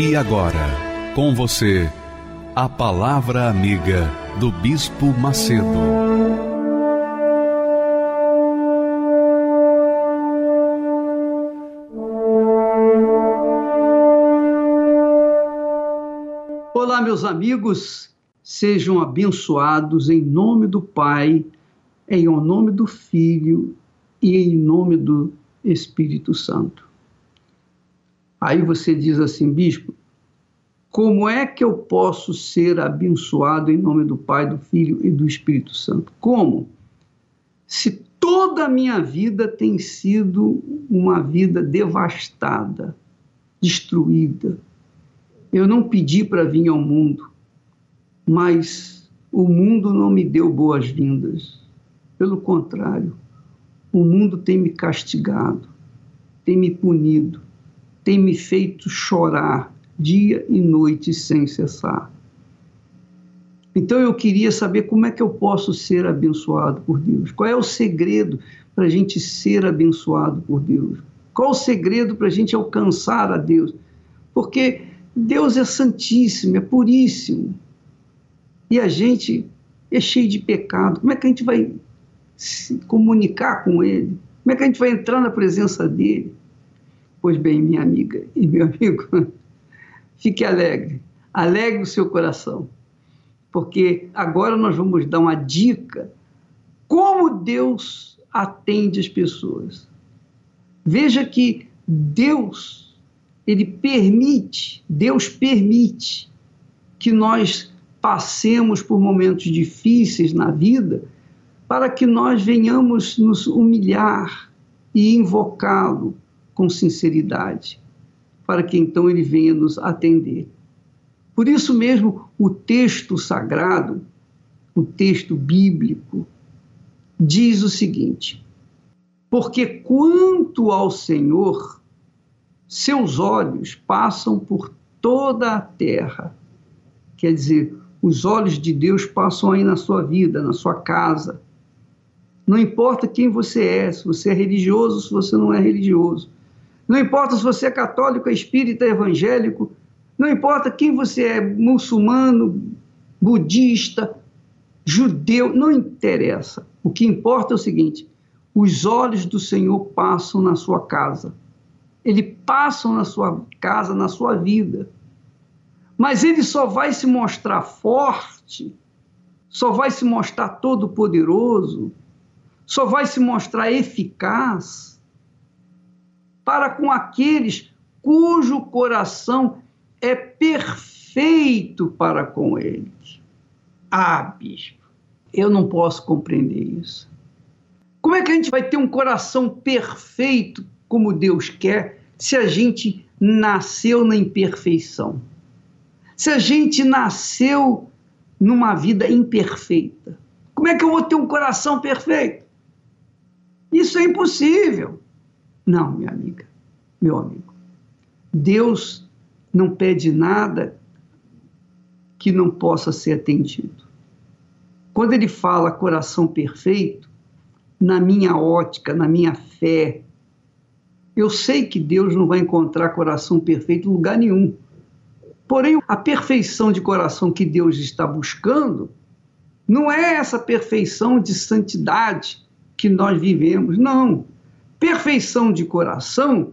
E agora, com você, a Palavra Amiga do Bispo Macedo. Olá, meus amigos, sejam abençoados em nome do Pai, em nome do Filho e em nome do Espírito Santo. Aí você diz assim, bispo, como é que eu posso ser abençoado em nome do Pai, do Filho e do Espírito Santo? Como? Se toda a minha vida tem sido uma vida devastada, destruída. Eu não pedi para vir ao mundo, mas o mundo não me deu boas-vindas. Pelo contrário, o mundo tem me castigado, tem me punido, tem me feito chorar dia e noite sem cessar. Então eu queria saber como é que eu posso ser abençoado por Deus. Qual é o segredo para a gente ser abençoado por Deus? Qual o segredo para a gente alcançar a Deus? Porque Deus é santíssimo, é puríssimo. E a gente é cheio de pecado. Como é que a gente vai se comunicar com Ele? Como é que a gente vai entrar na presença dele? Pois bem, minha amiga e meu amigo, Fique alegre, alegre o seu coração, porque agora nós vamos dar uma dica como Deus atende as pessoas. Veja que Deus, ele permite, Deus permite que nós passemos por momentos difíceis na vida para que nós venhamos nos humilhar e invocá-lo com sinceridade para que então ele venha nos atender. Por isso mesmo, o texto sagrado, o texto bíblico, diz o seguinte: Porque quanto ao Senhor, seus olhos passam por toda a terra. Quer dizer, os olhos de Deus passam aí na sua vida, na sua casa. Não importa quem você é, se você é religioso, se você não é religioso. Não importa se você é católico, espírita, evangélico, não importa quem você é, muçulmano, budista, judeu, não interessa. O que importa é o seguinte: os olhos do Senhor passam na sua casa. Ele passam na sua casa, na sua vida. Mas ele só vai se mostrar forte, só vai se mostrar todo-poderoso, só vai se mostrar eficaz para com aqueles cujo coração é perfeito para com ele. Ah, bispo, eu não posso compreender isso. Como é que a gente vai ter um coração perfeito como Deus quer se a gente nasceu na imperfeição? Se a gente nasceu numa vida imperfeita? Como é que eu vou ter um coração perfeito? Isso é impossível. Não, minha amiga, meu amigo. Deus não pede nada que não possa ser atendido. Quando ele fala coração perfeito, na minha ótica, na minha fé, eu sei que Deus não vai encontrar coração perfeito em lugar nenhum. Porém, a perfeição de coração que Deus está buscando não é essa perfeição de santidade que nós vivemos, não perfeição de coração,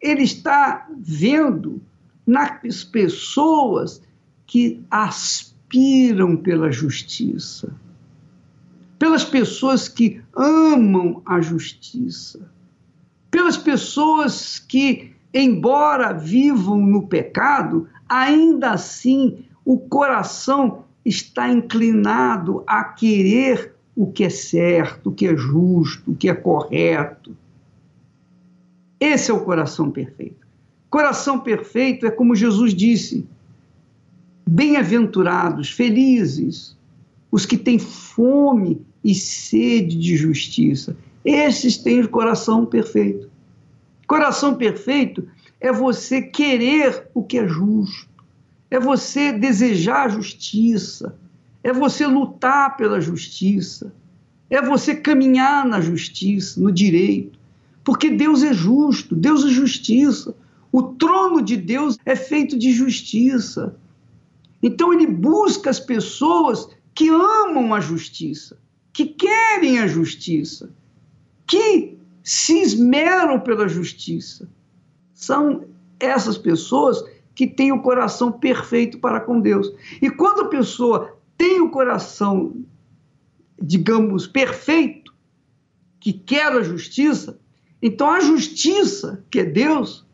ele está vendo nas pessoas que aspiram pela justiça, pelas pessoas que amam a justiça, pelas pessoas que, embora vivam no pecado, ainda assim o coração está inclinado a querer o que é certo, o que é justo, o que é correto. Esse é o coração perfeito. Coração perfeito é como Jesus disse: bem-aventurados, felizes, os que têm fome e sede de justiça. Esses têm o coração perfeito. Coração perfeito é você querer o que é justo, é você desejar justiça, é você lutar pela justiça, é você caminhar na justiça, no direito, porque Deus é justo, Deus é justiça. O trono de Deus é feito de justiça. Então ele busca as pessoas que amam a justiça, que querem a justiça, que se esmeram pela justiça. São essas pessoas que têm o coração perfeito para com Deus. E quando a pessoa tem o coração, digamos, perfeito, que quer a justiça, então a justiça, que é Deus,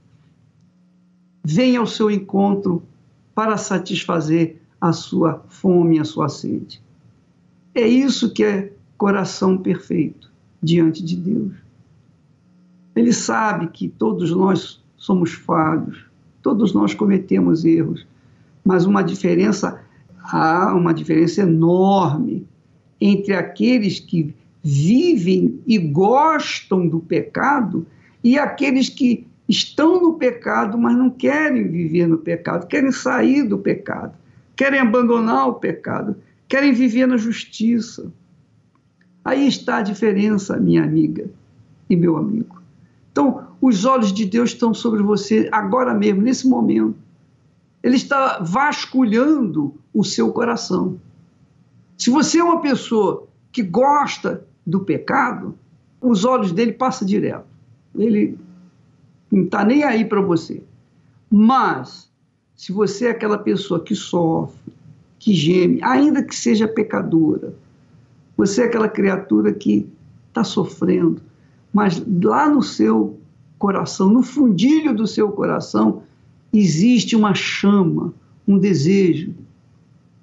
vem ao seu encontro para satisfazer a sua fome, a sua sede. É isso que é coração perfeito diante de Deus. Ele sabe que todos nós somos falhos, todos nós cometemos erros, mas uma diferença há uma diferença enorme entre aqueles que vivem e gostam do pecado e aqueles que estão no pecado, mas não querem viver no pecado, querem sair do pecado, querem abandonar o pecado, querem viver na justiça. Aí está a diferença, minha amiga e meu amigo. Então, os olhos de Deus estão sobre você agora mesmo, nesse momento. Ele está vasculhando o seu coração. Se você é uma pessoa que gosta do pecado, os olhos dele passam direto. Ele não está nem aí para você. Mas, se você é aquela pessoa que sofre, que geme, ainda que seja pecadora, você é aquela criatura que está sofrendo, mas lá no seu coração, no fundilho do seu coração, existe uma chama, um desejo,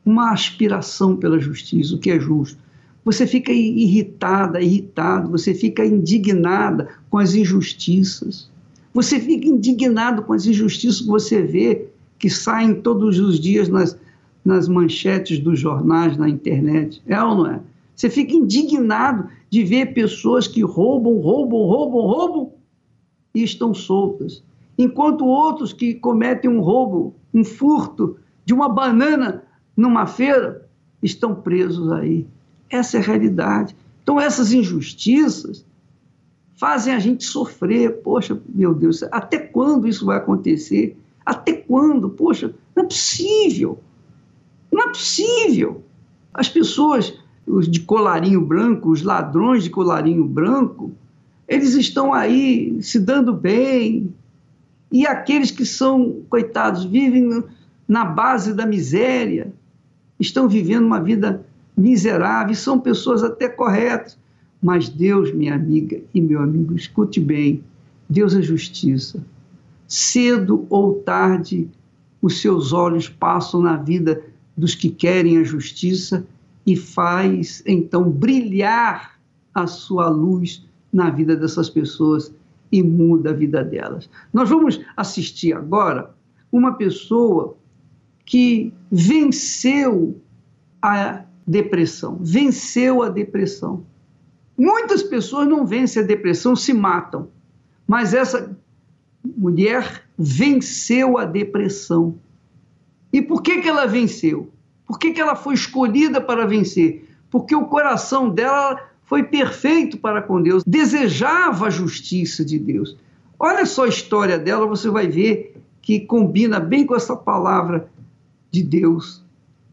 uma aspiração pela justiça, o que é justo. Você fica irritada, irritado, você fica indignada com as injustiças. Você fica indignado com as injustiças que você vê que saem todos os dias nas, nas manchetes dos jornais, na internet. É ou não é? Você fica indignado de ver pessoas que roubam, roubam, roubam, roubam e estão soltas. Enquanto outros que cometem um roubo, um furto de uma banana numa feira, estão presos aí. Essa é a realidade. Então, essas injustiças fazem a gente sofrer. Poxa, meu Deus, até quando isso vai acontecer? Até quando? Poxa, não é possível. Não é possível. As pessoas os de colarinho branco, os ladrões de colarinho branco, eles estão aí se dando bem. E aqueles que são, coitados, vivem na base da miséria, estão vivendo uma vida miserável, são pessoas até corretas. Mas Deus, minha amiga e meu amigo, escute bem: Deus é justiça. Cedo ou tarde, os seus olhos passam na vida dos que querem a justiça e faz então brilhar a sua luz na vida dessas pessoas e muda a vida delas. Nós vamos assistir agora uma pessoa que venceu a depressão, venceu a depressão. Muitas pessoas não vencem a depressão, se matam, mas essa mulher venceu a depressão. E por que, que ela venceu? Por que, que ela foi escolhida para vencer? Porque o coração dela foi perfeito para com Deus, desejava a justiça de Deus. Olha só a história dela, você vai ver que combina bem com essa palavra de Deus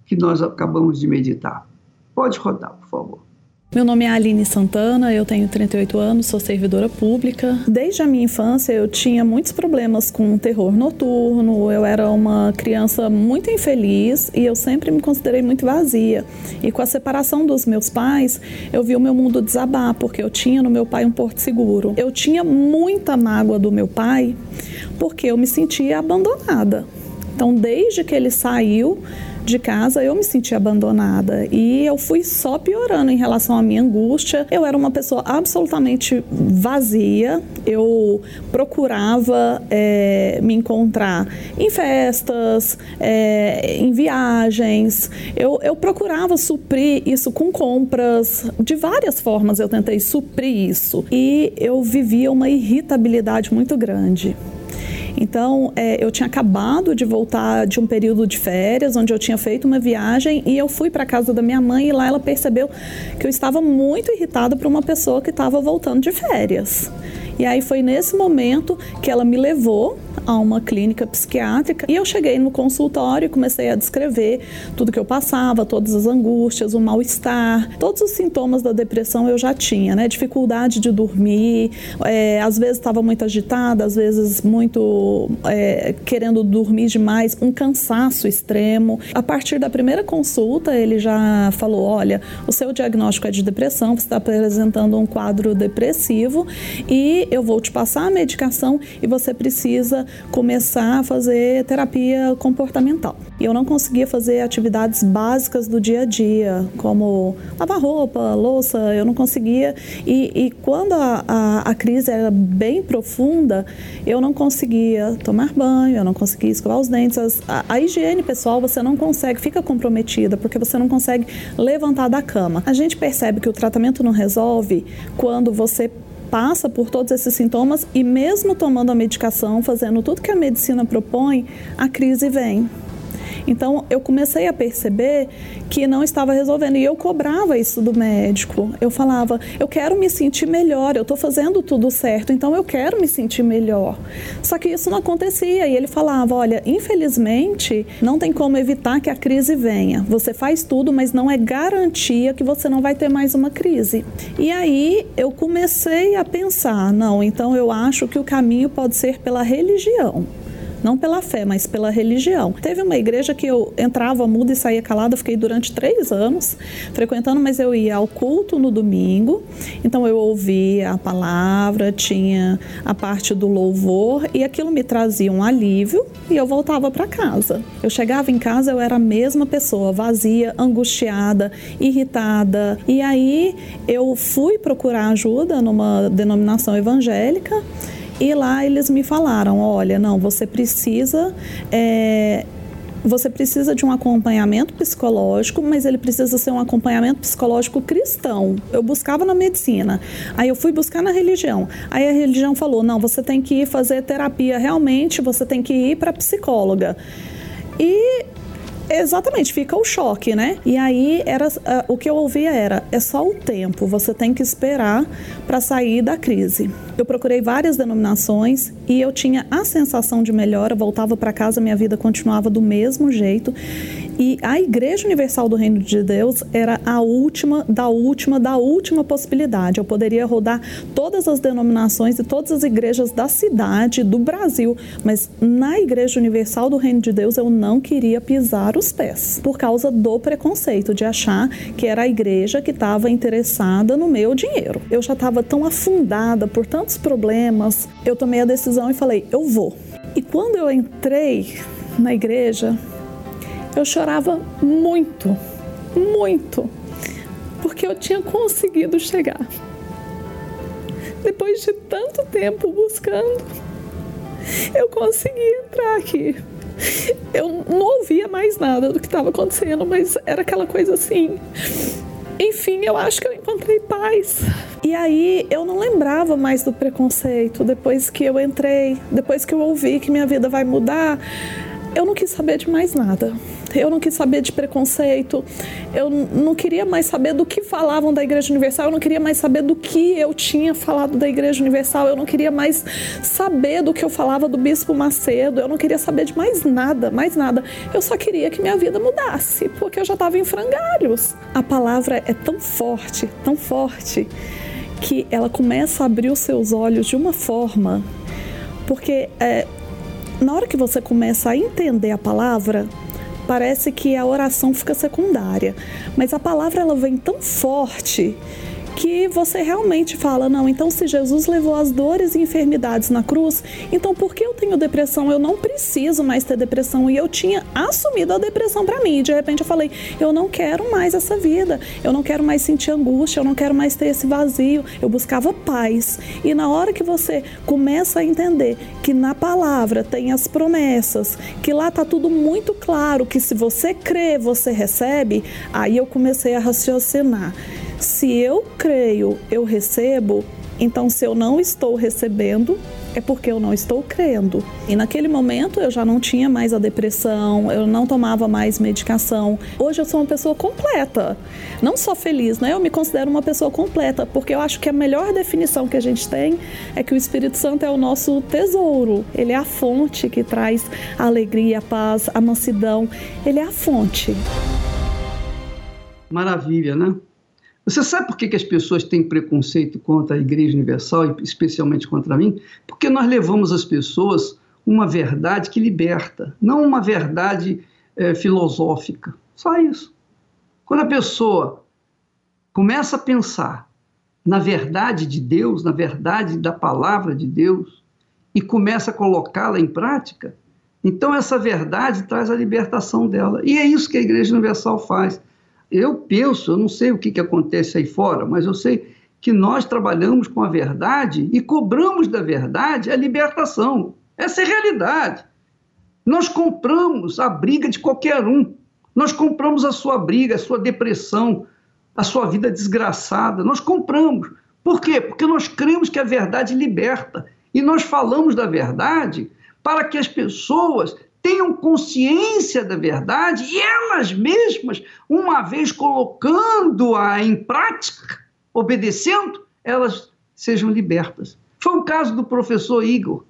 que nós acabamos de meditar. Pode rodar, por favor. Meu nome é Aline Santana, eu tenho 38 anos, sou servidora pública. Desde a minha infância eu tinha muitos problemas com terror noturno, eu era uma criança muito infeliz e eu sempre me considerei muito vazia. E com a separação dos meus pais, eu vi o meu mundo desabar, porque eu tinha no meu pai um porto seguro. Eu tinha muita mágoa do meu pai, porque eu me sentia abandonada. Então, desde que ele saiu, de casa, eu me senti abandonada. E eu fui só piorando em relação à minha angústia. Eu era uma pessoa absolutamente vazia, eu procurava é, me encontrar em festas, é, em viagens, eu, eu procurava suprir isso com compras, de várias formas eu tentei suprir isso. E eu vivia uma irritabilidade muito grande. Então, é, eu tinha acabado de voltar de um período de férias, onde eu tinha feito uma viagem, e eu fui para casa da minha mãe e lá ela percebeu que eu estava muito irritada por uma pessoa que estava voltando de férias. E aí foi nesse momento que ela me levou a uma clínica psiquiátrica e eu cheguei no consultório e comecei a descrever tudo que eu passava, todas as angústias, o mal-estar, todos os sintomas da depressão eu já tinha, né? Dificuldade de dormir, é, às vezes estava muito agitada, às vezes muito é, querendo dormir demais, um cansaço extremo. A partir da primeira consulta, ele já falou: olha, o seu diagnóstico é de depressão, você está apresentando um quadro depressivo e eu vou te passar a medicação e você precisa começar a fazer terapia comportamental. E eu não conseguia fazer atividades básicas do dia a dia, como lavar roupa, louça, eu não conseguia. E, e quando a, a, a, crise era bem profunda, eu não conseguia tomar banho, eu não conseguia escovar os dentes. As, a, a higiene pessoal você não consegue, fica comprometida, porque você não consegue levantar da cama. A gente percebe que o tratamento não resolve quando você passa por todos esses sintomas e mesmo tomando a medicação, fazendo tudo que a medicina propõe, a crise vem. Então eu comecei a perceber que não estava resolvendo e eu cobrava isso do médico. Eu falava, eu quero me sentir melhor, eu estou fazendo tudo certo, então eu quero me sentir melhor. Só que isso não acontecia e ele falava, olha, infelizmente não tem como evitar que a crise venha. Você faz tudo, mas não é garantia que você não vai ter mais uma crise. E aí eu comecei a pensar, não, então eu acho que o caminho pode ser pela religião não pela fé, mas pela religião. Teve uma igreja que eu entrava muda e saía calada, fiquei durante três anos frequentando, mas eu ia ao culto no domingo, então eu ouvia a palavra, tinha a parte do louvor e aquilo me trazia um alívio e eu voltava para casa. Eu chegava em casa, eu era a mesma pessoa, vazia, angustiada, irritada. E aí eu fui procurar ajuda numa denominação evangélica e lá eles me falaram: olha, não, você precisa. É, você precisa de um acompanhamento psicológico, mas ele precisa ser um acompanhamento psicológico cristão. Eu buscava na medicina, aí eu fui buscar na religião. Aí a religião falou: não, você tem que ir fazer terapia realmente, você tem que ir para psicóloga. E Exatamente, fica o choque, né? E aí era uh, o que eu ouvia era é só o tempo, você tem que esperar para sair da crise. Eu procurei várias denominações e eu tinha a sensação de melhora, voltava para casa, minha vida continuava do mesmo jeito. E a Igreja Universal do Reino de Deus era a última, da última, da última possibilidade. Eu poderia rodar todas as denominações e todas as igrejas da cidade, do Brasil, mas na Igreja Universal do Reino de Deus eu não queria pisar os pés, por causa do preconceito de achar que era a igreja que estava interessada no meu dinheiro. Eu já estava tão afundada por tantos problemas, eu tomei a decisão e falei: eu vou. E quando eu entrei na igreja, eu chorava muito, muito, porque eu tinha conseguido chegar. Depois de tanto tempo buscando, eu consegui entrar aqui. Eu não ouvia mais nada do que estava acontecendo, mas era aquela coisa assim. Enfim, eu acho que eu encontrei paz. E aí eu não lembrava mais do preconceito depois que eu entrei, depois que eu ouvi que minha vida vai mudar. Eu não quis saber de mais nada. Eu não quis saber de preconceito, eu não queria mais saber do que falavam da Igreja Universal, eu não queria mais saber do que eu tinha falado da Igreja Universal, eu não queria mais saber do que eu falava do Bispo Macedo, eu não queria saber de mais nada, mais nada. Eu só queria que minha vida mudasse, porque eu já estava em frangalhos. A palavra é tão forte, tão forte, que ela começa a abrir os seus olhos de uma forma, porque é, na hora que você começa a entender a palavra, parece que a oração fica secundária, mas a palavra ela vem tão forte que você realmente fala: não, então se Jesus levou as dores e enfermidades na cruz, então por que eu tenho depressão? Eu não preciso mais ter depressão. E eu tinha assumido a depressão para mim. E de repente eu falei: eu não quero mais essa vida, eu não quero mais sentir angústia, eu não quero mais ter esse vazio. Eu buscava paz. E na hora que você começa a entender que na palavra tem as promessas, que lá tá tudo muito claro, que se você crê, você recebe, aí eu comecei a raciocinar. Se eu creio, eu recebo, então se eu não estou recebendo, é porque eu não estou crendo. E naquele momento eu já não tinha mais a depressão, eu não tomava mais medicação. Hoje eu sou uma pessoa completa. Não só feliz, né? Eu me considero uma pessoa completa, porque eu acho que a melhor definição que a gente tem é que o Espírito Santo é o nosso tesouro. Ele é a fonte que traz a alegria, a paz, a mansidão. Ele é a fonte. Maravilha, né? Você sabe por que, que as pessoas têm preconceito contra a Igreja Universal, e especialmente contra mim? Porque nós levamos às pessoas uma verdade que liberta, não uma verdade é, filosófica. Só isso. Quando a pessoa começa a pensar na verdade de Deus, na verdade da palavra de Deus, e começa a colocá-la em prática, então essa verdade traz a libertação dela. E é isso que a Igreja Universal faz eu penso, eu não sei o que, que acontece aí fora, mas eu sei que nós trabalhamos com a verdade e cobramos da verdade a libertação. Essa é a realidade. Nós compramos a briga de qualquer um. Nós compramos a sua briga, a sua depressão, a sua vida desgraçada. Nós compramos. Por quê? Porque nós cremos que a verdade liberta. E nós falamos da verdade para que as pessoas tenham consciência da verdade e elas mesmas, uma vez colocando-a em prática, obedecendo, elas sejam libertas. Foi o caso do professor Igor.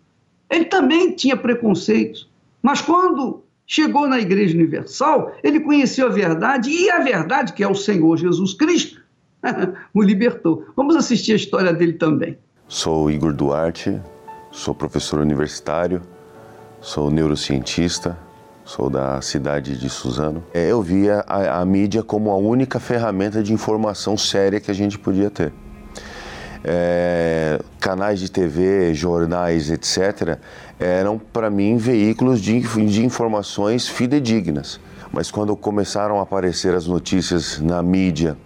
Ele também tinha preconceitos, mas quando chegou na Igreja Universal, ele conheceu a verdade e a verdade, que é o Senhor Jesus Cristo, o libertou. Vamos assistir a história dele também. Sou Igor Duarte, sou professor universitário sou neurocientista, sou da cidade de Suzano. É, eu via a, a, mídia como a única ferramenta de informação séria que a gente podia ter. É, canais de TV, jornais, etc., eram para mim veículos de, de informações fidedignas. Mas quando começaram a aparecer as notícias na mídia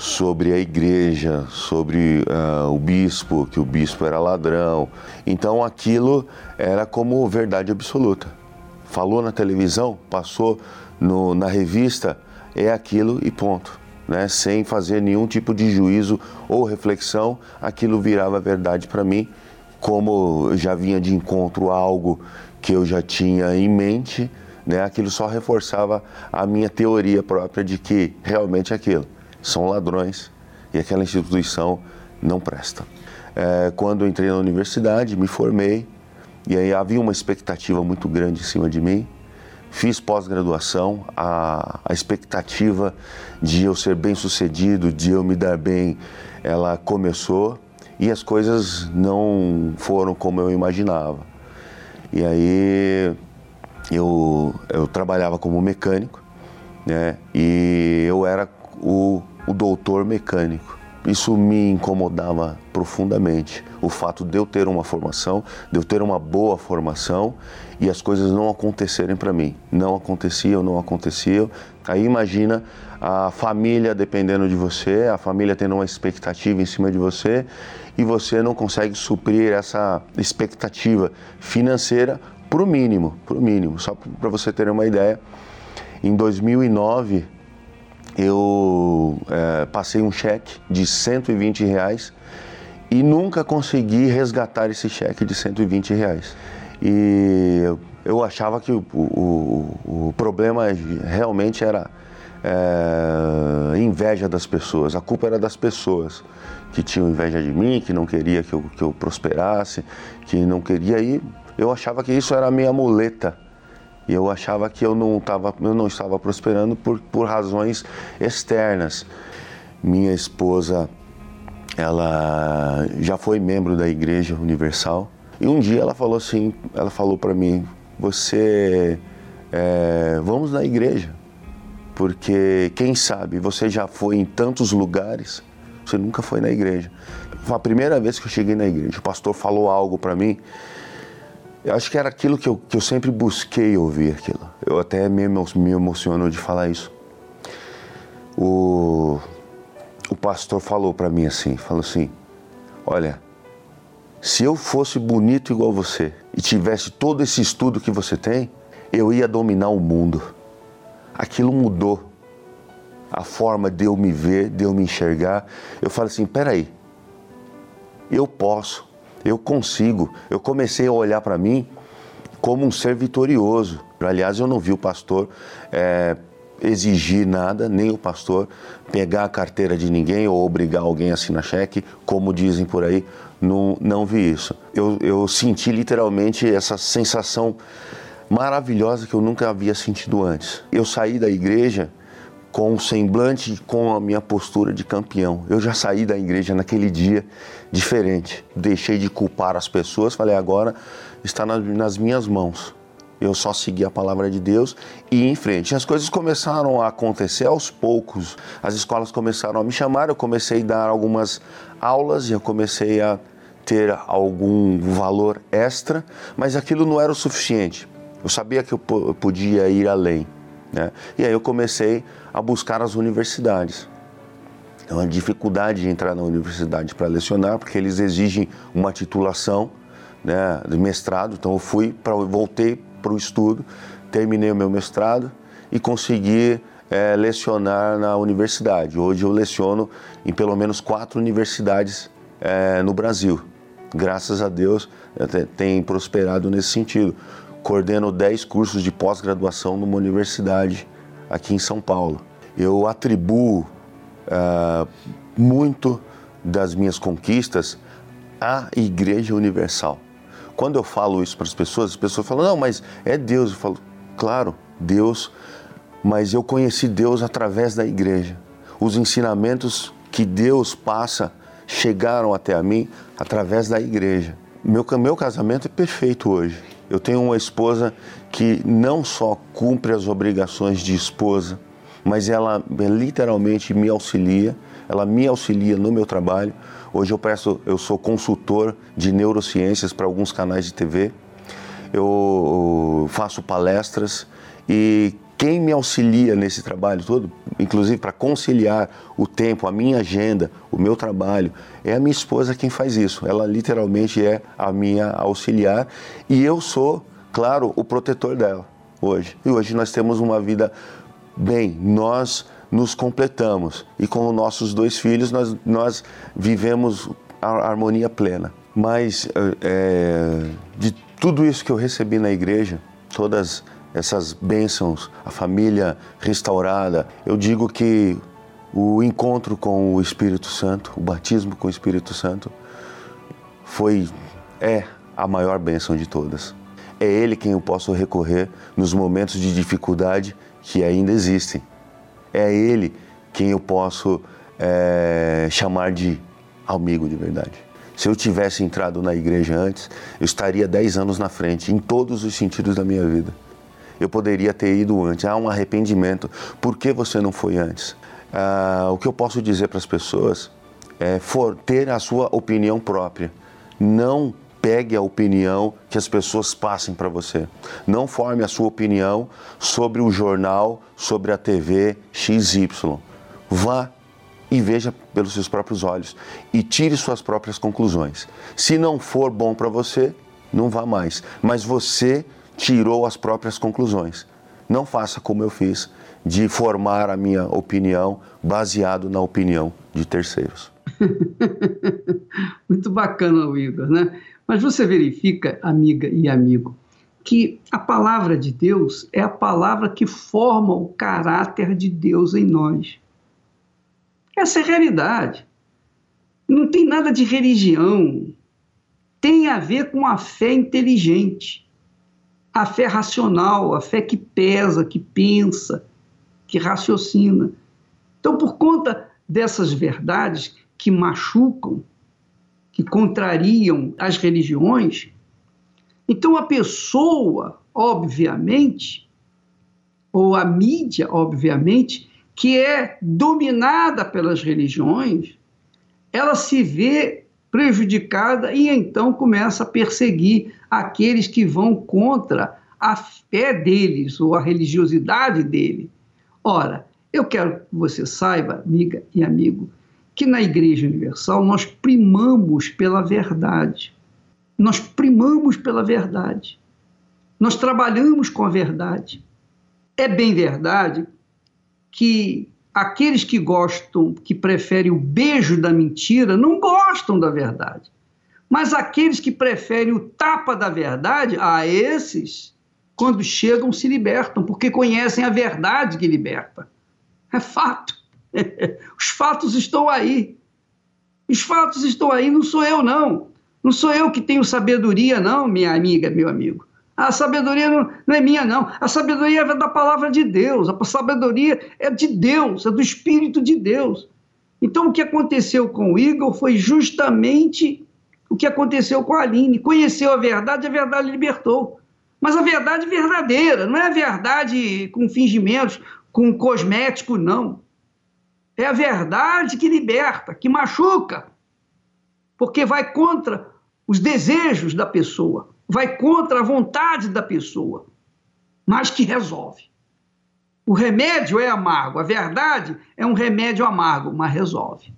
sobre a igreja, sobre uh, o bispo, que o bispo era ladrão. Então aquilo era como verdade absoluta. Falou na televisão, passou no, na revista, é aquilo e ponto. Né? Sem fazer nenhum tipo de juízo ou reflexão, aquilo virava verdade para mim, como já vinha de encontro algo que eu já tinha em mente, né? aquilo só reforçava a minha teoria própria de que realmente é aquilo são ladrões e aquela instituição não presta. É, quando entrei na universidade, me formei e aí havia uma expectativa muito grande em cima de mim. Fiz pós-graduação, a, a expectativa de eu ser bem sucedido, de eu me dar bem, ela começou e as coisas não foram como eu imaginava. E aí eu, eu trabalhava como mecânico, né? E eu era o o doutor mecânico. Isso me incomodava profundamente. O fato de eu ter uma formação, de eu ter uma boa formação e as coisas não acontecerem para mim. Não aconteciam, não aconteciam. Aí imagina a família dependendo de você, a família tendo uma expectativa em cima de você e você não consegue suprir essa expectativa financeira para o mínimo, para o mínimo. Só para você ter uma ideia, em 2009 eu é, passei um cheque de 120 reais e nunca consegui resgatar esse cheque de 120 reais. E eu, achava que o, o, o, problema realmente era é, inveja das pessoas, a culpa era das pessoas que tinham inveja de mim, que não queria que eu, que eu prosperasse, que não queria ir. Eu achava que isso era a minha muleta e eu achava que eu não, tava, eu não estava prosperando por, por razões externas. Minha esposa, ela já foi membro da Igreja Universal e um dia ela falou assim, ela falou para mim, você, é, vamos na igreja, porque quem sabe você já foi em tantos lugares, você nunca foi na igreja. Foi a primeira vez que eu cheguei na igreja. O pastor falou algo para mim. Eu acho que era aquilo que eu, que eu sempre busquei ouvir aquilo. Eu até me, me emociono de falar isso. O, o pastor falou para mim assim, falou assim, olha, se eu fosse bonito igual você e tivesse todo esse estudo que você tem, eu ia dominar o mundo. Aquilo mudou a forma de eu me ver, de eu me enxergar. Eu falei assim: peraí, eu posso, eu consigo. Eu comecei a olhar para mim como um ser vitorioso. Aliás, eu não vi o pastor é, exigir nada, nem o pastor pegar a carteira de ninguém ou obrigar alguém a assinar cheque, como dizem por aí. Não, não vi isso. Eu, eu senti literalmente essa sensação maravilhosa que eu nunca havia sentido antes. Eu saí da igreja com o semblante, com a minha postura de campeão. Eu já saí da igreja naquele dia diferente. Deixei de culpar as pessoas, falei, agora está nas minhas mãos. Eu só segui a palavra de Deus e em frente. As coisas começaram a acontecer aos poucos. As escolas começaram a me chamar, eu comecei a dar algumas aulas e eu comecei a ter algum valor extra, mas aquilo não era o suficiente. Eu sabia que eu podia ir além. Né? E aí eu comecei a buscar as universidades. É uma dificuldade de entrar na universidade para lecionar, porque eles exigem uma titulação né, de mestrado. Então eu fui, pra, voltei para o estudo, terminei o meu mestrado e consegui é, lecionar na universidade. Hoje eu leciono em pelo menos quatro universidades é, no Brasil. Graças a Deus tem prosperado nesse sentido. Coordeno 10 cursos de pós-graduação numa universidade aqui em São Paulo. Eu atribuo uh, muito das minhas conquistas à Igreja Universal. Quando eu falo isso para as pessoas, as pessoas falam: não, mas é Deus. Eu falo: claro, Deus, mas eu conheci Deus através da igreja. Os ensinamentos que Deus passa chegaram até a mim através da igreja. Meu, meu casamento é perfeito hoje. Eu tenho uma esposa que não só cumpre as obrigações de esposa, mas ela literalmente me auxilia, ela me auxilia no meu trabalho. Hoje eu presto, eu sou consultor de neurociências para alguns canais de TV. Eu faço palestras e quem me auxilia nesse trabalho todo, inclusive para conciliar o tempo, a minha agenda, o meu trabalho, é a minha esposa quem faz isso. Ela literalmente é a minha auxiliar e eu sou, claro, o protetor dela hoje. E hoje nós temos uma vida bem, nós nos completamos e com os nossos dois filhos nós, nós vivemos a harmonia plena. Mas é, de tudo isso que eu recebi na igreja, todas essas bênçãos, a família restaurada. Eu digo que o encontro com o Espírito Santo, o batismo com o Espírito Santo, foi, é a maior bênção de todas. É Ele quem eu posso recorrer nos momentos de dificuldade que ainda existem. É Ele quem eu posso é, chamar de amigo de verdade. Se eu tivesse entrado na igreja antes, eu estaria 10 anos na frente, em todos os sentidos da minha vida eu poderia ter ido antes. Há um arrependimento. Por que você não foi antes? Ah, o que eu posso dizer para as pessoas é for, ter a sua opinião própria. Não pegue a opinião que as pessoas passem para você. Não forme a sua opinião sobre o jornal, sobre a TV XY. Vá e veja pelos seus próprios olhos e tire suas próprias conclusões. Se não for bom para você, não vá mais. Mas você tirou as próprias conclusões. Não faça como eu fiz, de formar a minha opinião baseado na opinião de terceiros. Muito bacana, Igor, né? Mas você verifica, amiga e amigo, que a palavra de Deus é a palavra que forma o caráter de Deus em nós. Essa é a realidade. Não tem nada de religião. Tem a ver com a fé inteligente a fé racional, a fé que pesa, que pensa, que raciocina. Então, por conta dessas verdades que machucam, que contrariam as religiões, então a pessoa, obviamente, ou a mídia, obviamente, que é dominada pelas religiões, ela se vê prejudicada e então começa a perseguir aqueles que vão contra a fé deles ou a religiosidade dele. Ora, eu quero que você saiba, amiga e amigo, que na Igreja Universal nós primamos pela verdade. Nós primamos pela verdade. Nós trabalhamos com a verdade. É bem verdade que aqueles que gostam, que preferem o beijo da mentira, não gostam da verdade. Mas aqueles que preferem o tapa da verdade, a esses, quando chegam, se libertam, porque conhecem a verdade que liberta. É fato. Os fatos estão aí. Os fatos estão aí, não sou eu, não. Não sou eu que tenho sabedoria, não, minha amiga, meu amigo. A sabedoria não, não, é minha, não. A sabedoria é da palavra de Deus. A sabedoria é de Deus, é do Espírito de Deus. Então, o que aconteceu com o Igor foi justamente o que aconteceu com a Aline. Conheceu a verdade, a verdade libertou. Mas a verdade verdadeira, não é a verdade com fingimentos, com cosmético, não. É a verdade que liberta, que machuca, porque vai contra os desejos da pessoa vai contra a vontade da pessoa, mas que resolve. O remédio é amargo, a verdade é um remédio amargo, mas resolve.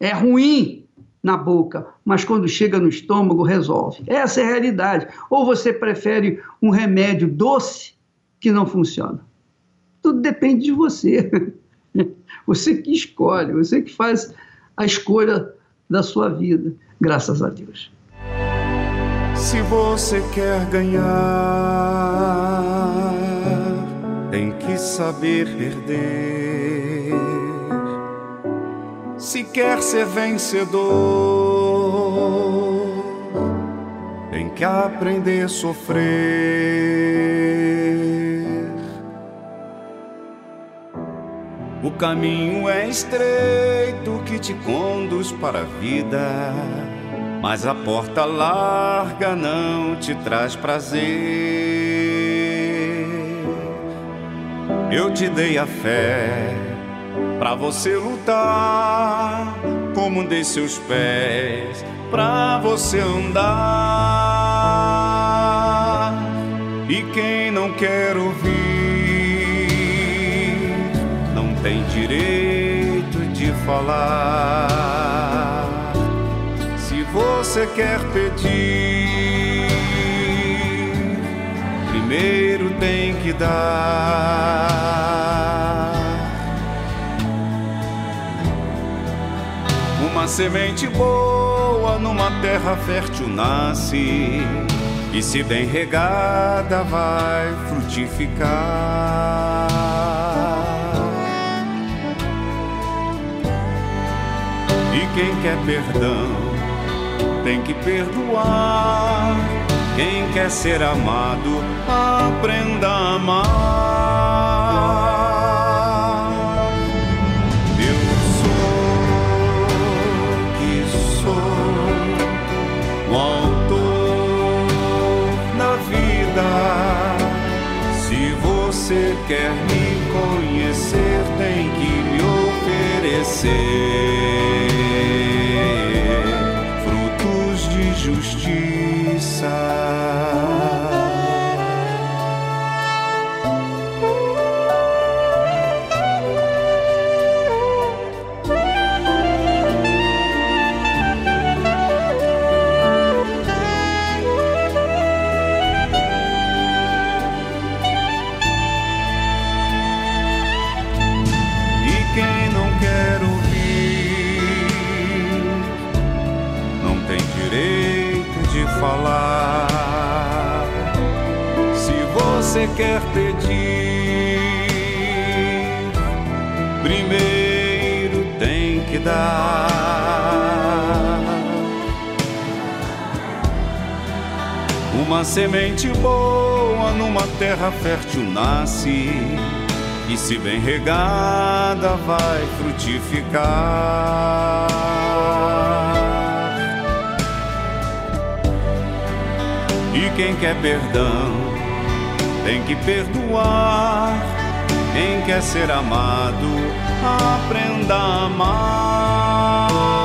É ruim na boca, mas quando chega no estômago, resolve. Essa é a realidade. Ou você prefere um remédio doce que não funciona? Tudo depende de você. Você que escolhe, você que faz a escolha da sua vida, graças a Deus. Se você quer ganhar, tem que saber perder. Se quer ser vencedor, tem que aprender a sofrer. O caminho é estreito que te conduz para a vida mas a porta larga não te traz prazer. Eu te dei a fé para você lutar, como dei seus pés para você andar. E quem não quer ouvir não tem direito de falar você quer pedir, primeiro tem que dar. Uma semente boa numa terra fértil nasce, e se bem regada vai frutificar. E quem quer perdão tem que perdoar. Quem quer ser amado, aprenda a amar. Eu sou que sou o autor da vida. Se você quer me conhecer, tem que me oferecer. Quer pedir, primeiro tem que dar. Uma semente boa numa terra fértil nasce, e se bem regada vai frutificar. E quem quer perdão tem que perdoar. Quem quer ser amado, aprenda a amar.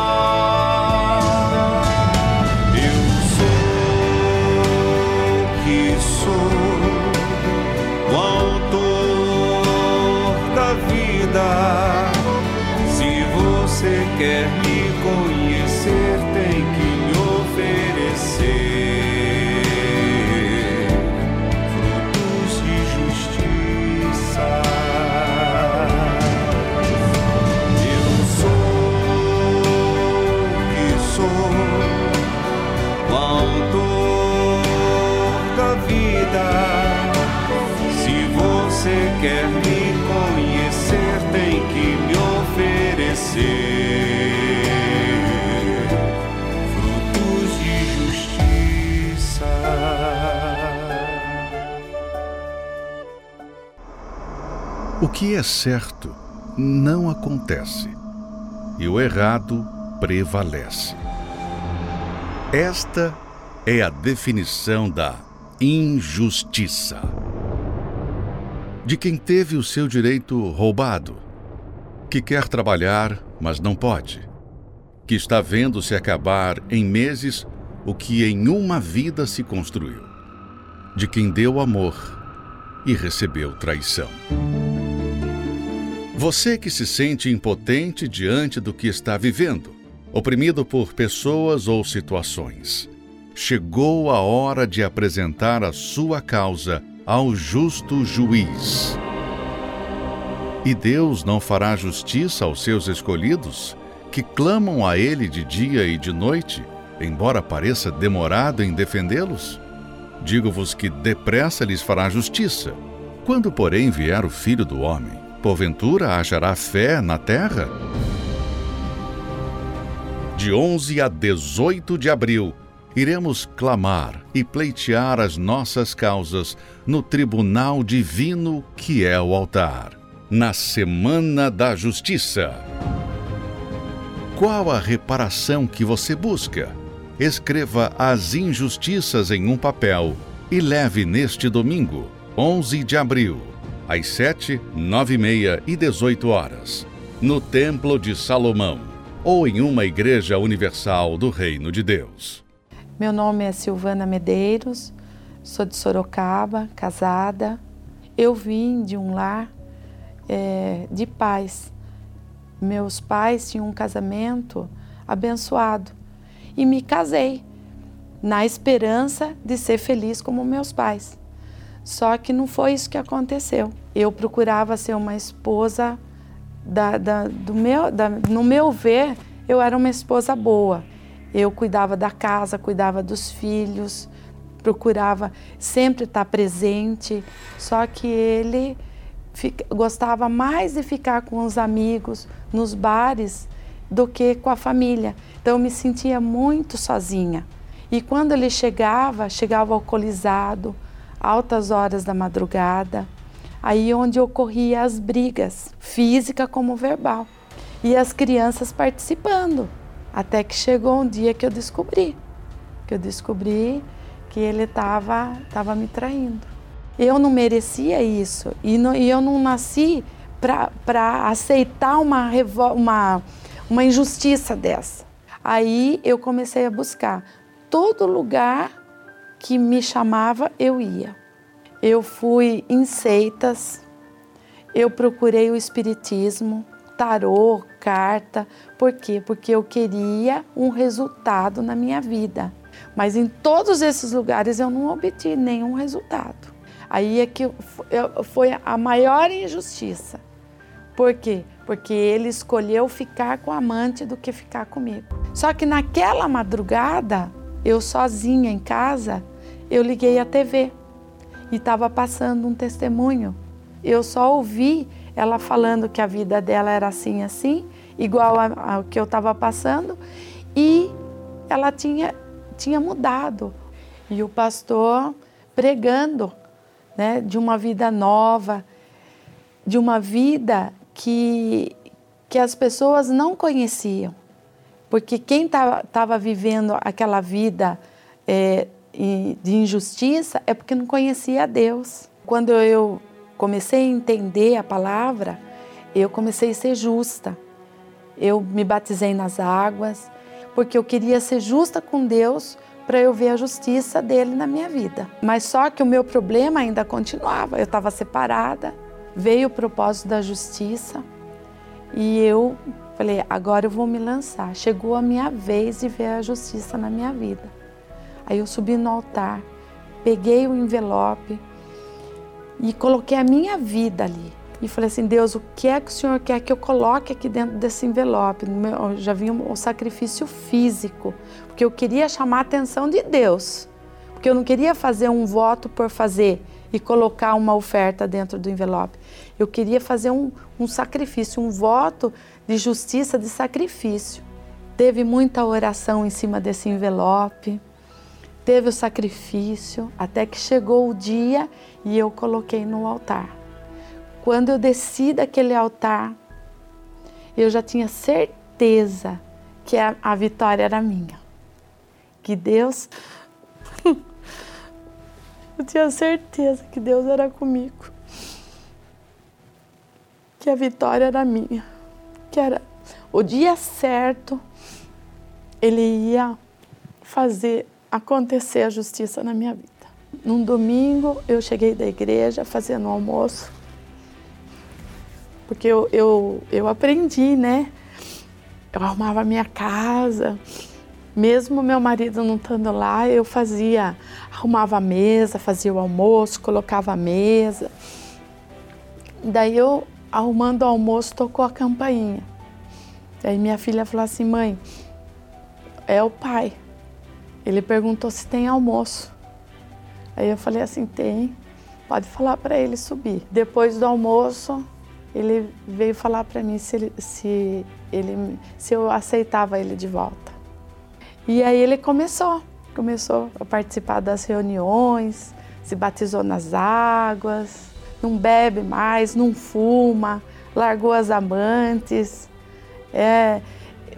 Que é certo não acontece e o errado prevalece. Esta é a definição da injustiça. De quem teve o seu direito roubado, que quer trabalhar, mas não pode, que está vendo se acabar em meses o que em uma vida se construiu, de quem deu amor e recebeu traição. Você que se sente impotente diante do que está vivendo, oprimido por pessoas ou situações, chegou a hora de apresentar a sua causa ao justo juiz. E Deus não fará justiça aos seus escolhidos, que clamam a Ele de dia e de noite, embora pareça demorado em defendê-los? Digo-vos que depressa lhes fará justiça. Quando, porém, vier o Filho do Homem, porventura achará fé na terra? De 11 a 18 de abril, iremos clamar e pleitear as nossas causas no tribunal divino que é o altar, na Semana da Justiça. Qual a reparação que você busca? Escreva as injustiças em um papel e leve neste domingo, 11 de abril às 7, 9 e meia e 18 horas, no Templo de Salomão ou em uma igreja universal do Reino de Deus. Meu nome é Silvana Medeiros, sou de Sorocaba, casada. Eu vim de um lar é, de paz. Meus pais tinham um casamento abençoado e me casei na esperança de ser feliz como meus pais. Só que não foi isso que aconteceu. Eu procurava ser uma esposa, da, da, do meu, da, no meu ver, eu era uma esposa boa. Eu cuidava da casa, cuidava dos filhos, procurava sempre estar presente. Só que ele fica, gostava mais de ficar com os amigos nos bares do que com a família. Então eu me sentia muito sozinha. E quando ele chegava, chegava alcoolizado, altas horas da madrugada, aí onde ocorria as brigas, física como verbal, e as crianças participando, até que chegou um dia que eu descobri, que eu descobri que ele estava tava me traindo. Eu não merecia isso e, não, e eu não nasci para aceitar uma, uma, uma injustiça dessa. Aí eu comecei a buscar todo lugar que me chamava, eu ia. Eu fui em seitas, eu procurei o espiritismo, tarô, carta. Por quê? Porque eu queria um resultado na minha vida. Mas em todos esses lugares eu não obtive nenhum resultado. Aí é que foi a maior injustiça. Por quê? Porque ele escolheu ficar com a amante do que ficar comigo. Só que naquela madrugada, eu sozinha em casa, eu liguei a TV e estava passando um testemunho. Eu só ouvi ela falando que a vida dela era assim, assim, igual ao que eu estava passando, e ela tinha, tinha mudado. E o pastor pregando né, de uma vida nova, de uma vida que, que as pessoas não conheciam. Porque quem estava vivendo aquela vida é, de injustiça é porque não conhecia Deus. Quando eu comecei a entender a palavra, eu comecei a ser justa. Eu me batizei nas águas, porque eu queria ser justa com Deus para eu ver a justiça dele na minha vida. Mas só que o meu problema ainda continuava. Eu estava separada, veio o propósito da justiça e eu falei: agora eu vou me lançar. Chegou a minha vez de ver a justiça na minha vida. Aí eu subi no altar, peguei o envelope e coloquei a minha vida ali. E falei assim: Deus, o que é que o Senhor quer que eu coloque aqui dentro desse envelope? Já vinha o sacrifício físico, porque eu queria chamar a atenção de Deus, porque eu não queria fazer um voto por fazer e colocar uma oferta dentro do envelope. Eu queria fazer um, um sacrifício, um voto de justiça, de sacrifício. Teve muita oração em cima desse envelope teve o sacrifício, até que chegou o dia e eu coloquei no altar. quando eu desci daquele altar, eu já tinha certeza que a, a vitória era minha. Que Deus. eu tinha certeza que Deus era comigo. Que a vitória era minha. Que era o dia certo, Ele ia fazer acontecer a justiça na minha vida. Num domingo, eu cheguei da igreja fazendo almoço, porque eu, eu, eu aprendi, né? Eu arrumava a minha casa, mesmo meu marido não estando lá, eu fazia, arrumava a mesa, fazia o almoço, colocava a mesa. Daí eu, arrumando o almoço, tocou a campainha. Daí minha filha falou assim, mãe, é o pai. Ele perguntou se tem almoço. Aí eu falei assim: tem, pode falar para ele subir. Depois do almoço, ele veio falar para mim se, ele, se, ele, se eu aceitava ele de volta. E aí ele começou, começou a participar das reuniões, se batizou nas águas, não bebe mais, não fuma, largou as amantes, é,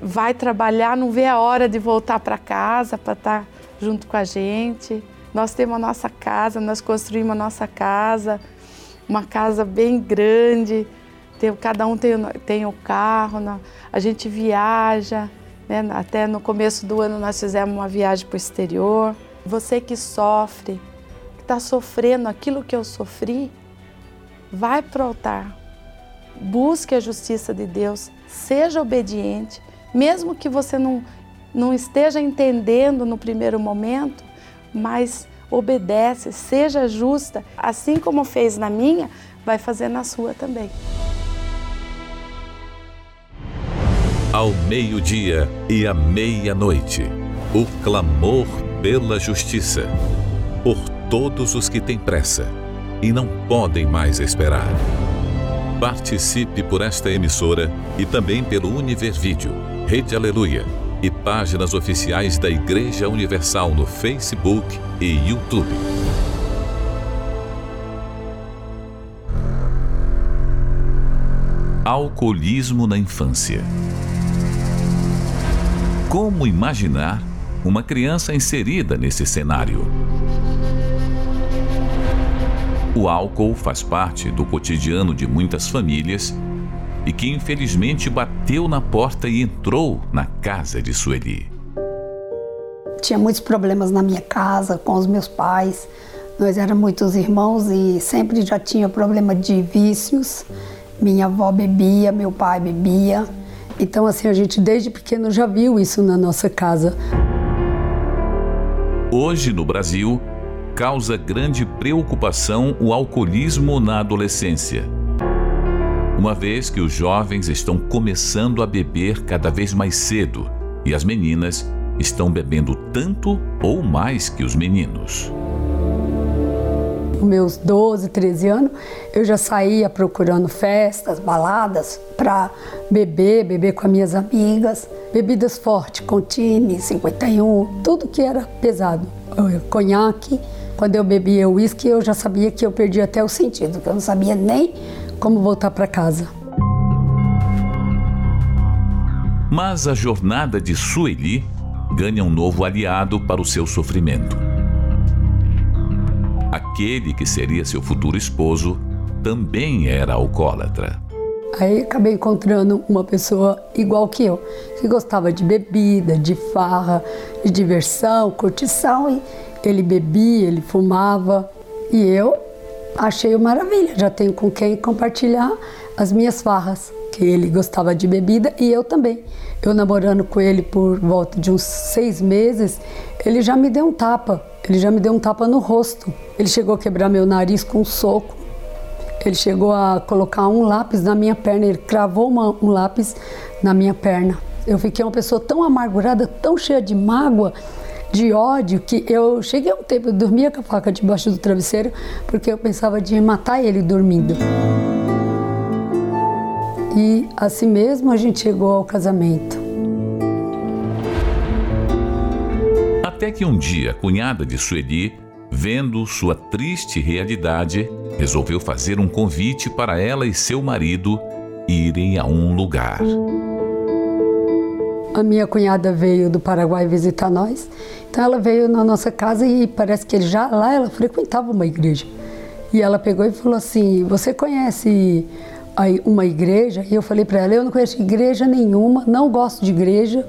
vai trabalhar, não vê a hora de voltar para casa para estar tá junto com a gente. Nós temos a nossa casa, nós construímos a nossa casa, uma casa bem grande, tem, cada um tem, tem o carro, a gente viaja, né? até no começo do ano nós fizemos uma viagem para o exterior. Você que sofre, que está sofrendo aquilo que eu sofri, vai para o altar, busque a justiça de Deus, seja obediente, mesmo que você não, não esteja entendendo no primeiro momento, mas obedece, seja justa, assim como fez na minha, vai fazer na sua também. Ao meio-dia e à meia-noite, o clamor pela justiça, por todos os que têm pressa e não podem mais esperar. Participe por esta emissora e também pelo Univer Vídeo, Rede Aleluia e páginas oficiais da Igreja Universal no Facebook e YouTube. Alcoolismo na infância. Como imaginar uma criança inserida nesse cenário? O álcool faz parte do cotidiano de muitas famílias e que infelizmente bateu na porta e entrou na casa de Sueli. Tinha muitos problemas na minha casa com os meus pais. Nós éramos muitos irmãos e sempre já tinha problema de vícios. Minha avó bebia, meu pai bebia. Então, assim, a gente desde pequeno já viu isso na nossa casa. Hoje no Brasil, causa grande preocupação o alcoolismo na adolescência uma vez que os jovens estão começando a beber cada vez mais cedo e as meninas estão bebendo tanto ou mais que os meninos. Meus 12, 13 anos, eu já saía procurando festas, baladas para beber, beber com as minhas amigas, bebidas fortes, Contini, 51, tudo que era pesado, conhaque. Quando eu bebia uísque, eu já sabia que eu perdia até o sentido, que eu não sabia nem como voltar para casa. Mas a jornada de Sueli ganha um novo aliado para o seu sofrimento. Aquele que seria seu futuro esposo também era alcoólatra. Aí acabei encontrando uma pessoa igual que eu, que gostava de bebida, de farra, de diversão, curtição. E ele bebia, ele fumava. E eu achei uma maravilha, já tenho com quem compartilhar as minhas farras, que ele gostava de bebida e eu também. Eu namorando com ele por volta de uns seis meses, ele já me deu um tapa, ele já me deu um tapa no rosto. Ele chegou a quebrar meu nariz com um soco. Ele chegou a colocar um lápis na minha perna, ele cravou uma, um lápis na minha perna. Eu fiquei uma pessoa tão amargurada, tão cheia de mágoa, de ódio que eu cheguei um tempo, eu dormia com a faca debaixo do travesseiro porque eu pensava de matar ele dormindo. E assim mesmo a gente chegou ao casamento. Até que um dia a cunhada de Sueli Vendo sua triste realidade, resolveu fazer um convite para ela e seu marido irem a um lugar. A minha cunhada veio do Paraguai visitar nós, então ela veio na nossa casa e parece que já lá ela frequentava uma igreja. E ela pegou e falou assim: Você conhece uma igreja? E eu falei para ela: Eu não conheço igreja nenhuma, não gosto de igreja,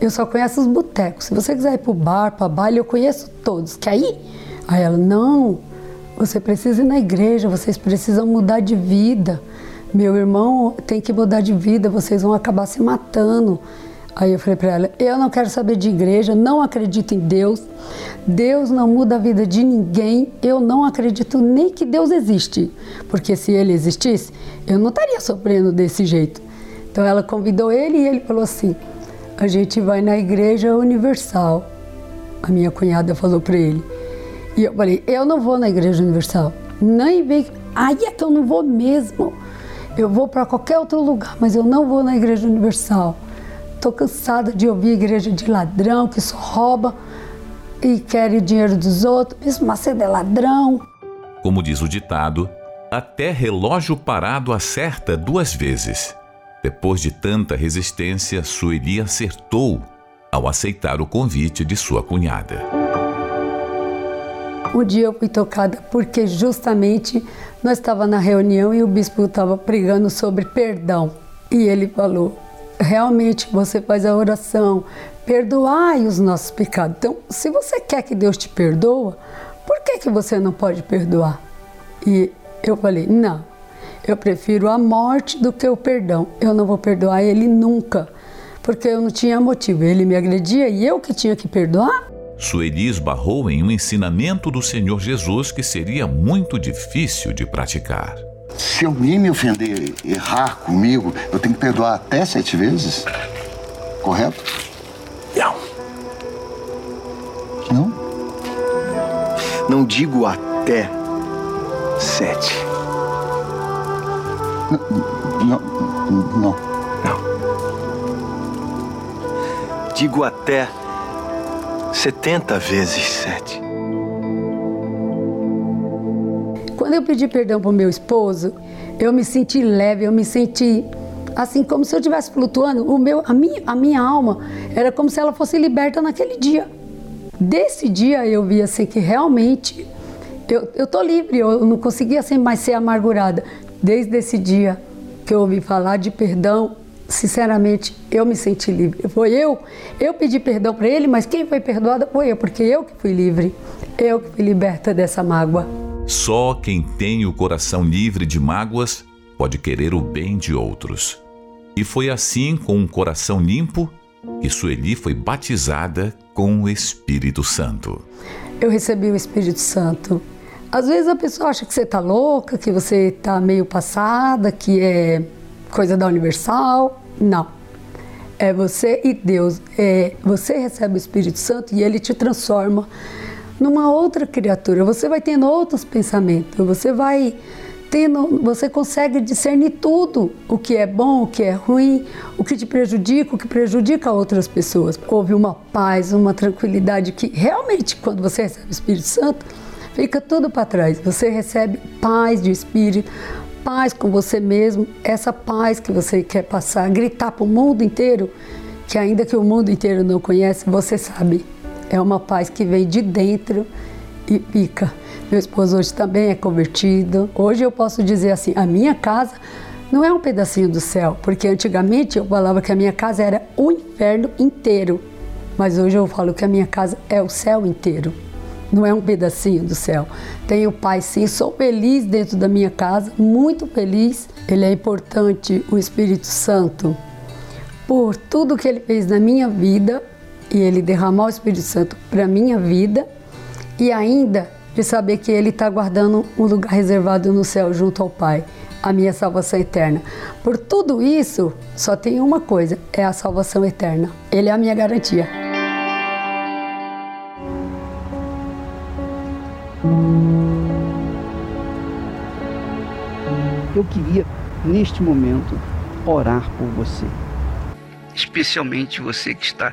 eu só conheço os botecos. Se você quiser ir para o bar, para baile, eu conheço todos. Que aí? Aí ela: Não, você precisa ir na igreja, vocês precisam mudar de vida. Meu irmão tem que mudar de vida, vocês vão acabar se matando. Aí eu falei para ela: eu não quero saber de igreja, não acredito em Deus. Deus não muda a vida de ninguém. Eu não acredito nem que Deus existe, porque se ele existisse, eu não estaria sofrendo desse jeito. Então ela convidou ele e ele falou assim: a gente vai na Igreja Universal. A minha cunhada falou para ele. E eu falei: eu não vou na Igreja Universal. Nem vem. Aí é que eu não vou mesmo. Eu vou para qualquer outro lugar, mas eu não vou na Igreja Universal. Estou cansada de ouvir igreja de ladrão que só rouba e quer o dinheiro dos outros. Isso Macedo é ladrão. Como diz o ditado, até relógio parado acerta duas vezes. Depois de tanta resistência, Sueli acertou ao aceitar o convite de sua cunhada. Um dia eu fui tocada porque justamente nós estávamos na reunião e o bispo estava pregando sobre perdão. E ele falou: realmente você faz a oração, perdoai os nossos pecados. Então, se você quer que Deus te perdoa, por que, que você não pode perdoar? E eu falei, não, eu prefiro a morte do que o perdão. Eu não vou perdoar ele nunca, porque eu não tinha motivo. Ele me agredia e eu que tinha que perdoar? Sueli esbarrou em um ensinamento do Senhor Jesus que seria muito difícil de praticar. Se alguém me ofender, errar comigo, eu tenho que perdoar até sete vezes? Correto? Não. Não? Não digo até sete. Não. Não. Não. Digo até setenta vezes sete. Quando eu pedi perdão para o meu esposo, eu me senti leve, eu me senti assim como se eu estivesse flutuando. O meu, a minha, a minha alma era como se ela fosse liberta naquele dia. Desse dia eu vi assim que realmente eu, eu tô livre, eu não conseguia assim mais ser amargurada. Desde esse dia que eu ouvi falar de perdão, sinceramente, eu me senti livre. Foi eu, eu pedi perdão para ele, mas quem foi perdoada foi eu, porque eu que fui livre, eu que fui liberta dessa mágoa. Só quem tem o coração livre de mágoas pode querer o bem de outros. E foi assim, com um coração limpo, que Sueli foi batizada com o Espírito Santo. Eu recebi o Espírito Santo. Às vezes a pessoa acha que você está louca, que você está meio passada, que é coisa da Universal. Não. É você e Deus. É, você recebe o Espírito Santo e ele te transforma numa outra criatura. Você vai tendo outros pensamentos, você vai tendo, você consegue discernir tudo, o que é bom, o que é ruim, o que te prejudica, o que prejudica outras pessoas. Houve uma paz, uma tranquilidade que realmente quando você recebe o Espírito Santo, fica tudo para trás. Você recebe paz de espírito, paz com você mesmo, essa paz que você quer passar, gritar para o mundo inteiro, que ainda que o mundo inteiro não conhece, você sabe é uma paz que vem de dentro e fica. Meu esposo hoje também é convertido. Hoje eu posso dizer assim: a minha casa não é um pedacinho do céu, porque antigamente eu falava que a minha casa era o inferno inteiro. Mas hoje eu falo que a minha casa é o céu inteiro. Não é um pedacinho do céu. Tenho pai sim, sou feliz dentro da minha casa, muito feliz. Ele é importante, o Espírito Santo, por tudo que ele fez na minha vida e Ele derramar o Espírito Santo para minha vida e ainda de saber que Ele está guardando um lugar reservado no céu junto ao Pai, a minha salvação eterna. Por tudo isso, só tem uma coisa: é a salvação eterna. Ele é a minha garantia. Eu queria, neste momento, orar por você. Especialmente você que está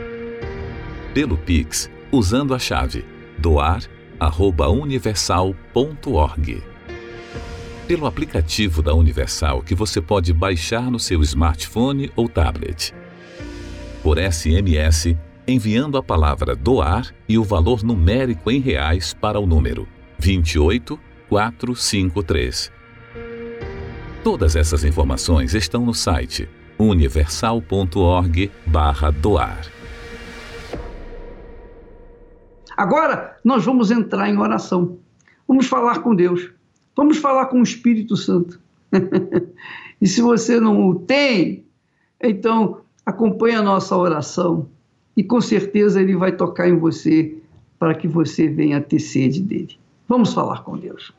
pelo Pix, usando a chave doar@universal.org. Pelo aplicativo da Universal que você pode baixar no seu smartphone ou tablet. Por SMS, enviando a palavra doar e o valor numérico em reais para o número 28 453. Todas essas informações estão no site universal.org/doar. Agora nós vamos entrar em oração. Vamos falar com Deus. Vamos falar com o Espírito Santo. e se você não o tem, então acompanhe a nossa oração e com certeza ele vai tocar em você para que você venha ter sede dele. Vamos falar com Deus.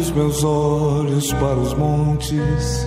Os meus olhos para os montes,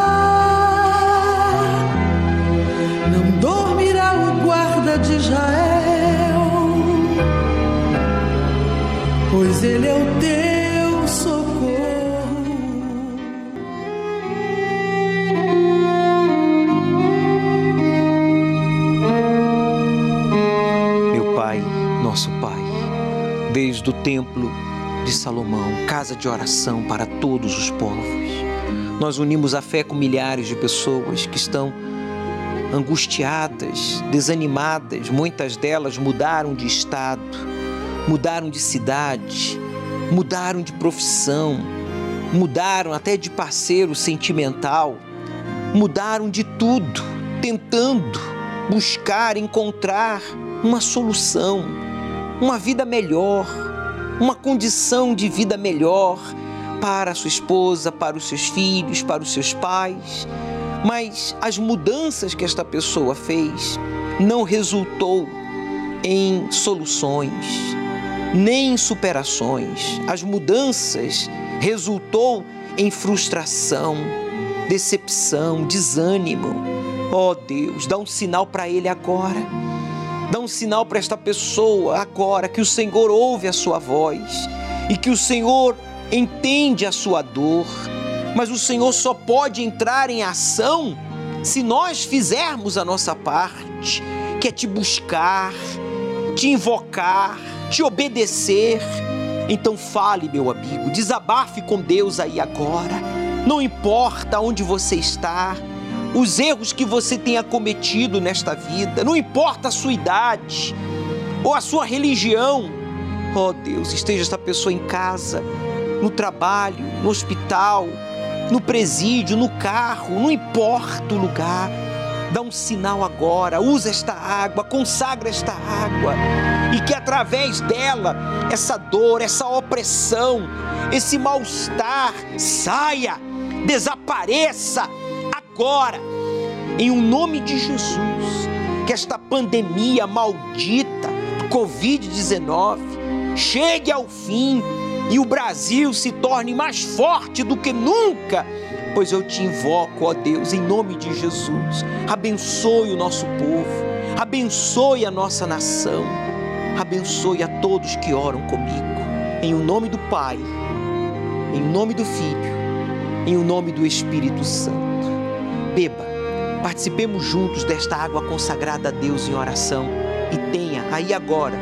Pois ele é o teu socorro. Meu Pai, nosso Pai, desde o templo de Salomão, casa de oração para todos os povos. Nós unimos a fé com milhares de pessoas que estão angustiadas, desanimadas, muitas delas mudaram de estado, mudaram de cidade, mudaram de profissão, mudaram até de parceiro sentimental, mudaram de tudo, tentando buscar, encontrar uma solução uma vida melhor, uma condição de vida melhor para a sua esposa, para os seus filhos, para os seus pais. Mas as mudanças que esta pessoa fez não resultou em soluções, nem em superações. As mudanças resultou em frustração, decepção, desânimo. Oh Deus, dá um sinal para ele agora. Dá um sinal para esta pessoa agora que o Senhor ouve a sua voz e que o Senhor entende a sua dor. Mas o Senhor só pode entrar em ação se nós fizermos a nossa parte, que é te buscar, te invocar, te obedecer. Então fale, meu amigo, desabafe com Deus aí agora. Não importa onde você está, os erros que você tenha cometido nesta vida, não importa a sua idade ou a sua religião. Oh Deus, esteja esta pessoa em casa, no trabalho, no hospital, no presídio, no carro, não importa o lugar. Dá um sinal agora, usa esta água, consagra esta água e que através dela essa dor, essa opressão, esse mal-estar saia, desapareça agora, em o um nome de Jesus, que esta pandemia maldita do Covid-19 chegue ao fim e o Brasil se torne mais forte do que nunca. Pois eu te invoco, ó Deus, em nome de Jesus. Abençoe o nosso povo, abençoe a nossa nação, abençoe a todos que oram comigo. Em o nome do Pai, em nome do Filho, em o nome do Espírito Santo. Beba, participemos juntos desta água consagrada a Deus em oração e tenha aí agora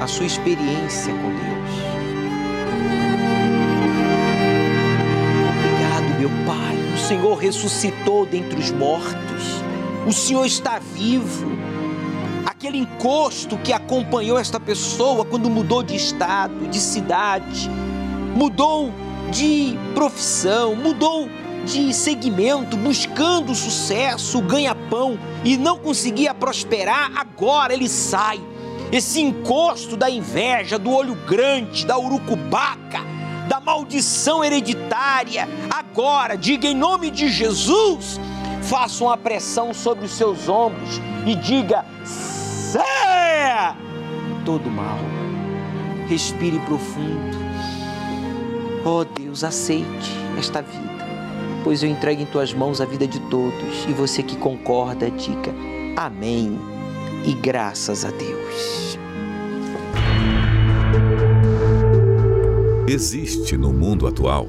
a sua experiência com Deus. Senhor ressuscitou dentre os mortos. O Senhor está vivo. Aquele encosto que acompanhou esta pessoa quando mudou de estado, de cidade, mudou de profissão, mudou de segmento, buscando sucesso, ganha-pão e não conseguia prosperar, agora ele sai. Esse encosto da inveja, do olho grande, da urucubaca, maldição hereditária, agora, diga em nome de Jesus, faça uma pressão sobre os seus ombros e diga: saia todo mal. Respire profundo. Oh Deus, aceite esta vida pois eu entrego em tuas mãos a vida de todos. E você que concorda, diga amém e graças a Deus. Existe no mundo atual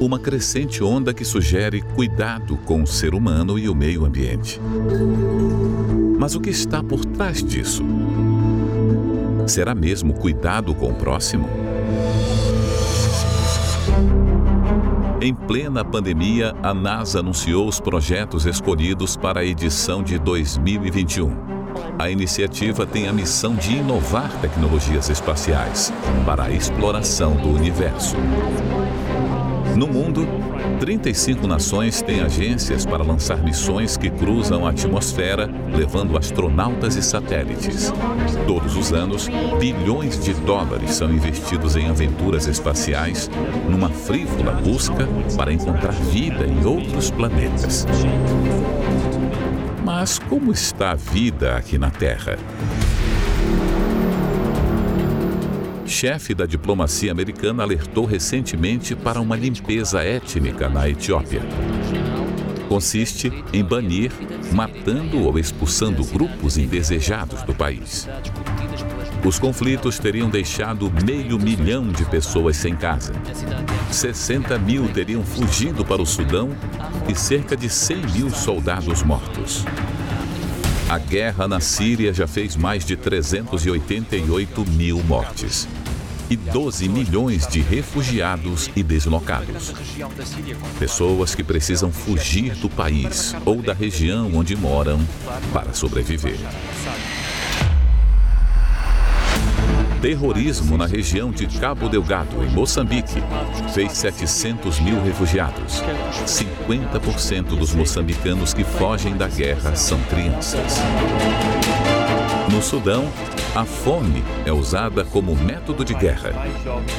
uma crescente onda que sugere cuidado com o ser humano e o meio ambiente. Mas o que está por trás disso? Será mesmo cuidado com o próximo? Em plena pandemia, a NASA anunciou os projetos escolhidos para a edição de 2021. A iniciativa tem a missão de inovar tecnologias espaciais para a exploração do universo. No mundo, 35 nações têm agências para lançar missões que cruzam a atmosfera, levando astronautas e satélites. Todos os anos, bilhões de dólares são investidos em aventuras espaciais, numa frívola busca para encontrar vida em outros planetas. Mas como está a vida aqui na Terra? chefe da diplomacia americana alertou recentemente para uma limpeza étnica na Etiópia. Consiste em banir, matando ou expulsando grupos indesejados do país. Os conflitos teriam deixado meio milhão de pessoas sem casa. 60 mil teriam fugido para o Sudão e cerca de 100 mil soldados mortos. A guerra na Síria já fez mais de 388 mil mortes e 12 milhões de refugiados e deslocados. Pessoas que precisam fugir do país ou da região onde moram para sobreviver. Terrorismo na região de Cabo Delgado, em Moçambique, fez 700 mil refugiados. 50% dos moçambicanos que fogem da guerra são crianças. No Sudão, A fome é usada como método de guerra.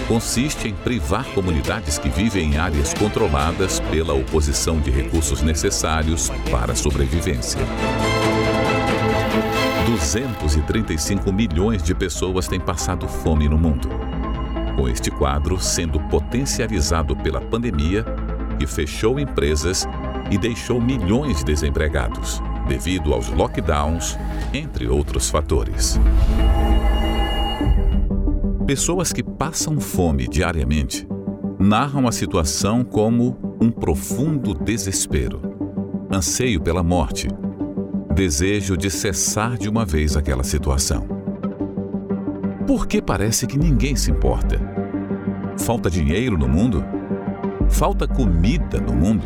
Consiste em privar comunidades que vivem em áreas controladas pela oposição de recursos necessários para a sobrevivência. 235 milhões de pessoas têm passado fome no mundo. Com este quadro sendo potencializado pela pandemia, que fechou empresas e deixou milhões de desempregados, devido aos lockdowns, entre outros fatores. Pessoas que passam fome diariamente narram a situação como um profundo desespero, anseio pela morte, desejo de cessar de uma vez aquela situação. Por que parece que ninguém se importa? Falta dinheiro no mundo? Falta comida no mundo?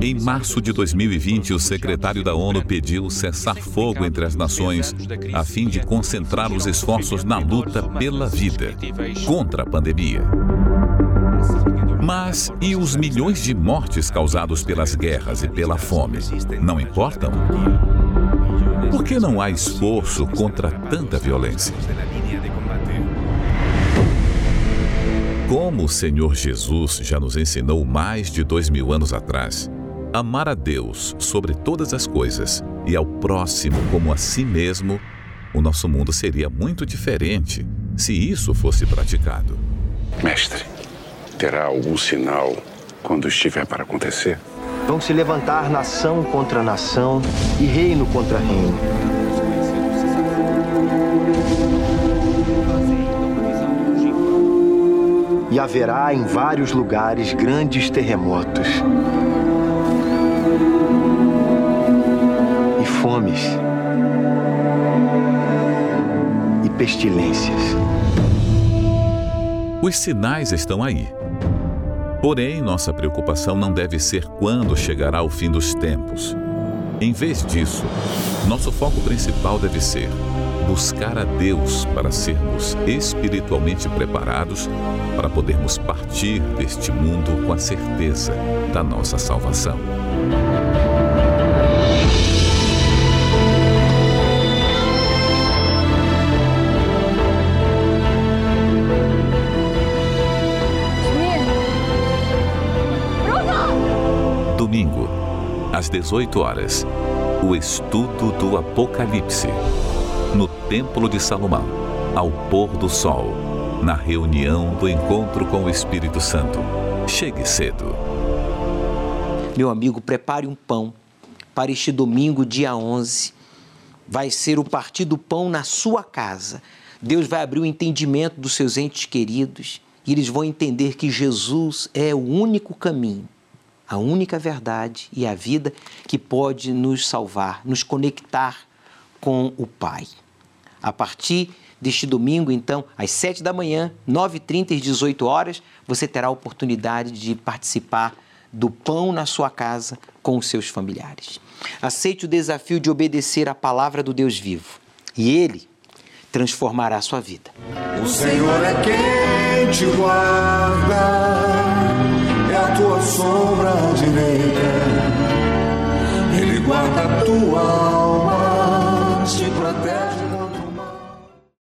Em março de 2020, o secretário da ONU pediu cessar fogo entre as nações, a fim de concentrar os esforços na luta pela vida, contra a pandemia. Mas e os milhões de mortes causados pelas guerras e pela fome? Não importam? Por que não há esforço contra tanta violência? Como o Senhor Jesus já nos ensinou mais de dois mil anos atrás, amar a Deus sobre todas as coisas e ao próximo como a si mesmo, o nosso mundo seria muito diferente se isso fosse praticado. Mestre, terá algum sinal quando estiver para acontecer? Vão se levantar nação contra nação e reino contra reino. E haverá em vários lugares grandes terremotos. E fomes. E pestilências. Os sinais estão aí. Porém, nossa preocupação não deve ser quando chegará o fim dos tempos. Em vez disso, nosso foco principal deve ser buscar a Deus para sermos espiritualmente preparados para podermos partir deste mundo com a certeza da nossa salvação. Às 18 horas, o estudo do Apocalipse, no Templo de Salomão, ao pôr do sol, na reunião do encontro com o Espírito Santo. Chegue cedo. Meu amigo, prepare um pão para este domingo, dia 11. Vai ser o partir do pão na sua casa. Deus vai abrir o entendimento dos seus entes queridos e eles vão entender que Jesus é o único caminho, a única verdade e a vida que pode nos salvar, nos conectar com o Pai. A partir deste domingo, então, às 7 da manhã, 9h30 e 18 horas, você terá a oportunidade de participar do pão na sua casa com os seus familiares. Aceite o desafio de obedecer à palavra do Deus vivo e Ele transformará a sua vida. O Senhor é quem te guarda, sombra direita, Ele guarda a tua alma